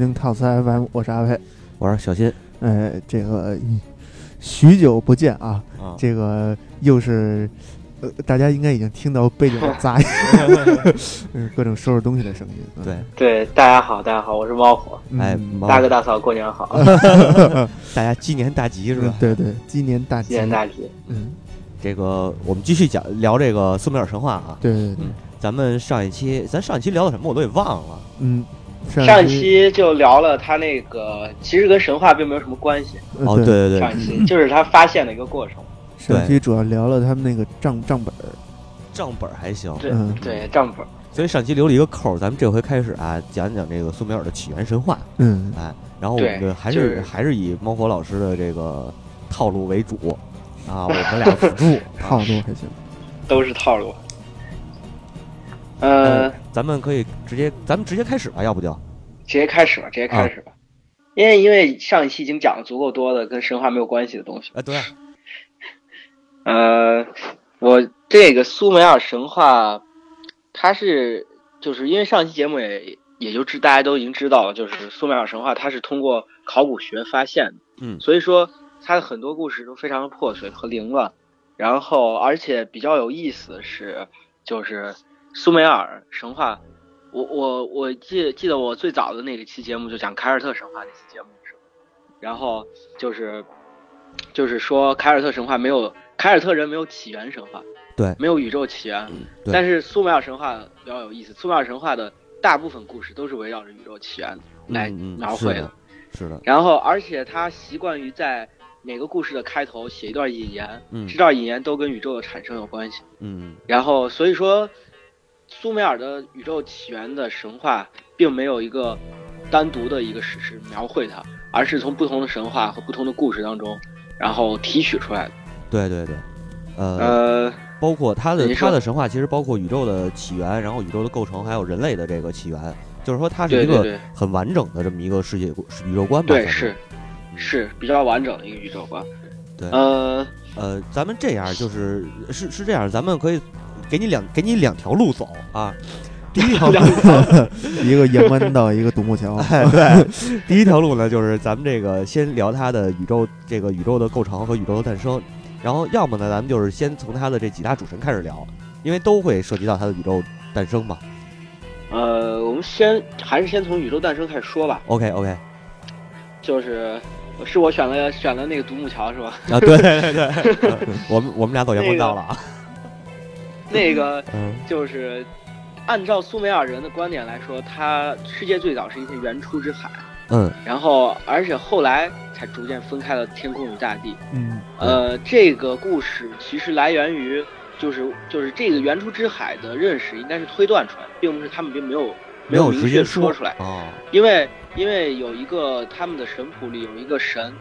哎，Hello，大家好，欢迎收听 Talks FM，我是阿飞。我是小新哎，这个许久不见啊，啊，这个又是呃，大家应该已经听到背景的杂音，嗯各种收拾东西的声音。嗯对，对，大家好，大家好，我是猫火，嗯哎，大哥大嫂过年好 大家鸡年大吉是吧？嗯对对，鸡年大吉，鸡年大吉。嗯，这个我们继续讲聊这个苏美尔神话啊。对对对，咱们上一期，咱上一期聊的什么我都给忘了。嗯，上一期期就聊了他那个，其实跟神话并没有什么关系。哦，呃对对对对，上一期就是他发现的一个过程。上期主要聊了他们那个账账本儿，账本儿还行。对嗯对，账本。所以上期留了一个扣儿，咱们这回开始啊，讲讲这个苏美尔的起源神话。嗯，哎，然后我们还就是是还是以猫火老师的这个套路为主啊，我们俩辅助套啊。路还行。都是套路。呃，咱们可以直接，咱们直接开始吧，要不就。直接开始吧，直接开始吧。因为因为上一期已经讲了足够多的跟神话没有关系的东西。啊，对，呃，我这个苏美尔神话，它是就是因为上期节目也也就知大家都已经知道了，就是苏美尔神话它是通过考古学发现的，嗯。所以说它的很多故事都非常的破碎和凌乱，然后而且比较有意思的是，就是苏美尔神话，我我我记记得我最早的那个期节目就讲凯尔特神话那期节目的时候，然后就是就是说凯尔特神话没有凯尔特人没有起源神话，对。没有宇宙起源，对。但是苏美尔神话比较有意思，苏美尔神话的大部分故事都是围绕着宇宙起源来描绘的。是的，是的，然后，而且他习惯于在每个故事的开头写一段引言，嗯。这段引言都跟宇宙的产生有关系。嗯。然后，所以说，苏美尔的宇宙起源的神话并没有一个单独的一个史诗描绘它，而是从不同的神话和不同的故事当中，然后提取出来的。对对对，呃，呃，包括它的它的神话其实包括宇宙的起源，然后宇宙的构成，还有人类的这个起源，就是说它是一个很完整的这么一个世界宇宙观吧。对，是是比较完整的一个宇宙观。对呃，呃，咱们这样就是是是这样，咱们可以给你两给你两条路走啊。第一条路，一个盐湾道，一个独木桥。哎，对，第一条路呢，就是咱们这个先聊它的宇宙这个宇宙的构成和宇宙的诞生，然后要么呢，咱们就是先从它的这几大主神开始聊，因为都会涉及到它的宇宙诞生嘛。呃，我们先还是先从宇宙诞生开始说吧。OK OK 就是是我选了选了那个独木桥是吧？啊，对对对，呃 我们我们俩走阳关道了啊。那个 嗯就是按照苏美尔人的观点来说，他世界最早是一片原初之海，嗯然后而且后来才逐渐分开了天空与大地。嗯呃，这个故事其实来源于就是就是这个原初之海的认识应该是推断出来的，并不是他们并没有没有明确说出来。哦，因为因为有一个他们的神谱里有一个神，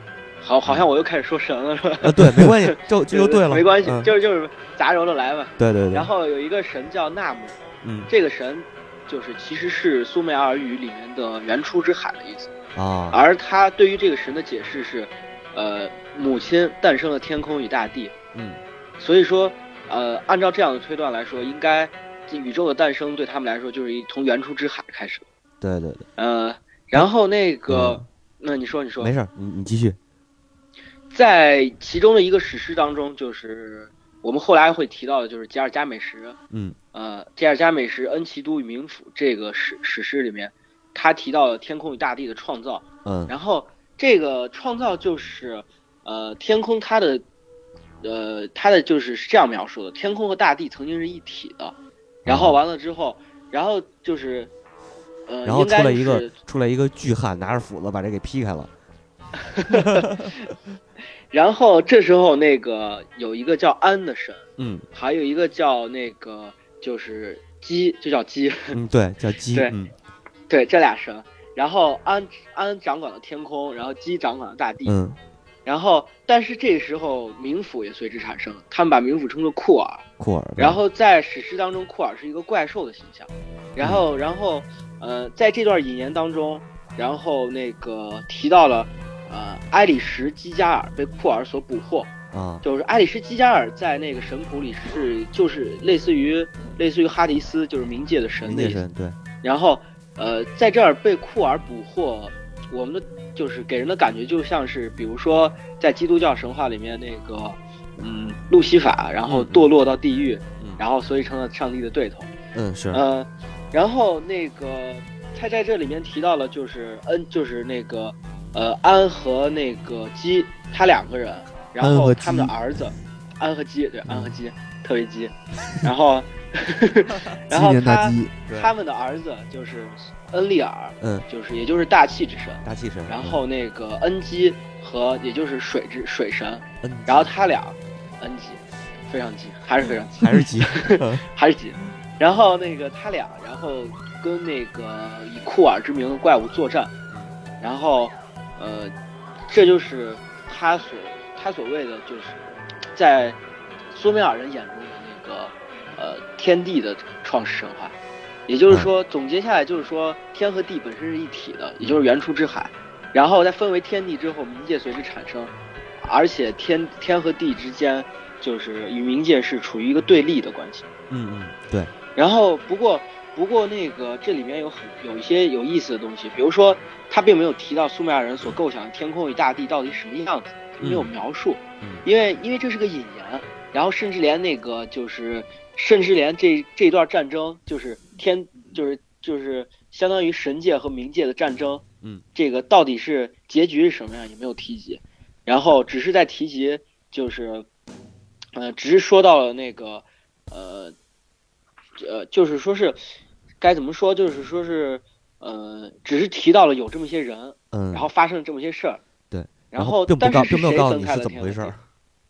好好像我又开始说神了是吧？啊对，没关系，就这就对了，没关系，嗯。就是就是杂糅着来吧。对对对，然后有一个神叫纳姆，嗯。这个神就是其实是苏美尔语里面的原初之海的意思，啊。而他对于这个神的解释是，呃，母亲诞生了天空与大地，嗯。所以说，呃，按照这样的推断来说，应该这宇宙的诞生对他们来说就是一从原初之海开始。对对对，呃，然后那个，那你说你说，没事，你你继续。在其中的一个史诗当中，就是我们后来会提到的，就是吉尔加美什，嗯。呃，吉尔加美什恩奇都与冥府这个史史诗里面，他提到了天空与大地的创造，嗯。然后这个创造就是，呃，天空它的，呃，它的就是是这样描述的：天空和大地曾经是一体的，然后完了之后，然后就是，呃，然后出来一个出来一个巨汉，拿着斧子把这给劈开了。然后这时候那个有一个叫安的神，嗯还有一个叫那个就是鸡，就叫鸡，嗯，对，叫鸡。对嗯对，这俩神。然后安安掌管了天空，然后鸡掌管了大地。嗯然后，但是这时候冥府也随之产生，他们把冥府称作库尔。库尔。然后在史诗当中，库尔是一个怪兽的形象。然后，然后，呃，在这段引言当中，然后那个提到了，呃，埃里什基加尔被库尔所捕获。啊就是埃里什基加尔在那个神谱里是就是类似于类似于哈迪斯，就是冥界的神对。然后，呃，在这儿被库尔捕获，我们的就是给人的感觉就像是，比如说在基督教神话里面那个，嗯，路西法，然后堕落到地狱，嗯然后所以成了上帝的对头。嗯是，呃，然后那个他在这里面提到了，就是恩，就是那个呃安和那个基，他两个人，然后他们的儿子安和基，对，嗯安和基特别基，然后 然后他他们的儿子就是恩利尔，嗯，就是也就是大气之神，大气神，然后那个恩基和也就是水之水神，嗯，然后他俩恩基非常基，还是非常基，还是鸡，还是基，然后那个他俩，然后跟那个以库尔之名的怪物作战，然后，呃，这就是他所他所谓的就是在苏美尔人眼中的那个呃天地的创世神话，也就是说总结下来就是说天和地本身是一体的，也就是原初之海，然后在分为天地之后，冥界随之产生，而且天天和地之间就是与冥界是处于一个对立的关系。嗯嗯对，然后不过不过那个这里面有很有一些有意思的东西，比如说他并没有提到苏美尔人所构想的天空与大地到底什么样子，他没有嗯描述，嗯。因为因为这是个引言，然后甚至连那个就是甚至连这这段战争就是天就是就是相当于神界和冥界的战争，嗯，这个到底是结局是什么样也没有提及，然后只是在提及就是，呃，只是说到了那个呃呃，就是说是该怎么说，就是说是呃，只是提到了有这么些人，嗯，然后发生了这么些事儿，对，然后并不告，但是是并没有谁分开告诉你是了怎么回事儿，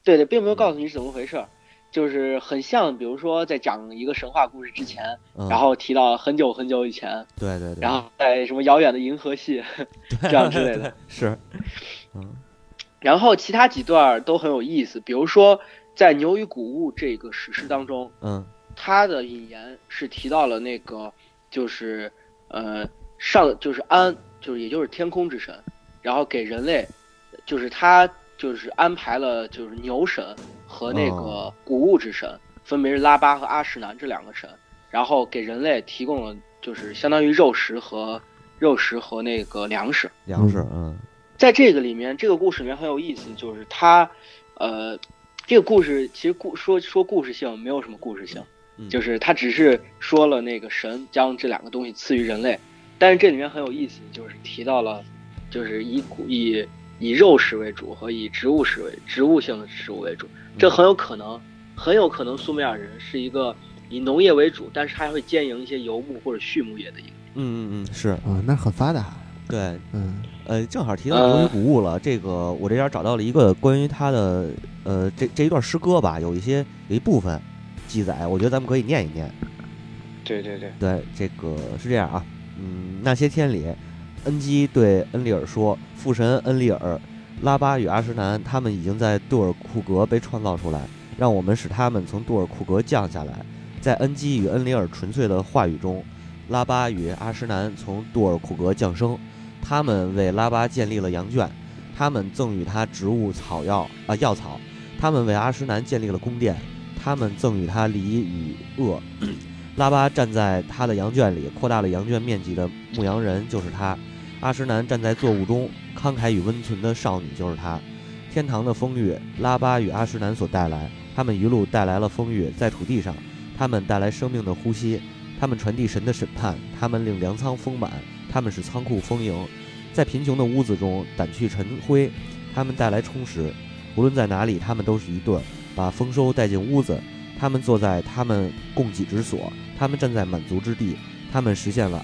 对对，并没有告诉你是怎么回事儿，就是很像，比如说在讲一个神话故事之前，嗯然后提到很久很久以前，对对对，然后在什么遥远的银河系 这样之类的。是，嗯然后其他几段都很有意思，比如说在《牛与谷物》这个史诗当中，嗯它的引言是提到了那个就是呃上就是安就是也就是天空之神，然后给人类就是他就是安排了就是牛神和那个哦。谷物之神，分别是拉巴和阿什南这两个神，然后给人类提供了就是相当于肉食和肉食和那个粮食。粮食，嗯。在这个里面，这个故事里面很有意思，就是他，呃，这个故事其实故说说故事性没有什么故事性，嗯就是他只是说了那个神将这两个东西赐予人类，但是这里面很有意思，就是提到了，就是以谷以以肉食为主和以植物食为植物性的食物为主，这很有可能，很有可能苏美尔人是一个以农业为主，但是还会兼营一些游牧或者畜牧业的一个。嗯嗯嗯是，啊，那很发达，对，嗯。呃，正好提到牛与谷物了，这个我这边找到了一个关于他的呃这这一段诗歌吧，有一些有一部分记载，我觉得咱们可以念一念。对对对，对，这个是这样啊，嗯，那些天里，恩基对恩利尔说：“父神恩利尔、拉巴与阿什南，他们已经在杜尔库格被创造出来，让我们使他们从杜尔库格降下来。在恩基与恩里尔纯粹的话语中，拉巴与阿什南从杜尔库格降生，他们为拉巴建立了羊圈，他们赠予他植物草药啊、药草，他们为阿什南建立了宫殿，他们赠予他梨与恶。”拉巴站在他的羊圈里，扩大了羊圈面积的牧羊人就是他；阿什南站在作物中，慷慨与温存的少女就是他。天堂的风雨，拉巴与阿什南所带来，他们一路带来了风雨，在土地上，他们带来生命的呼吸，他们传递神的审判，他们令粮仓丰满，他们使仓库丰盈，在贫穷的屋子中掸去尘灰，他们带来充实。无论在哪里，他们都是一对，把丰收带进屋子。他们坐在他们供给之所，他们站在满足之地，他们实现了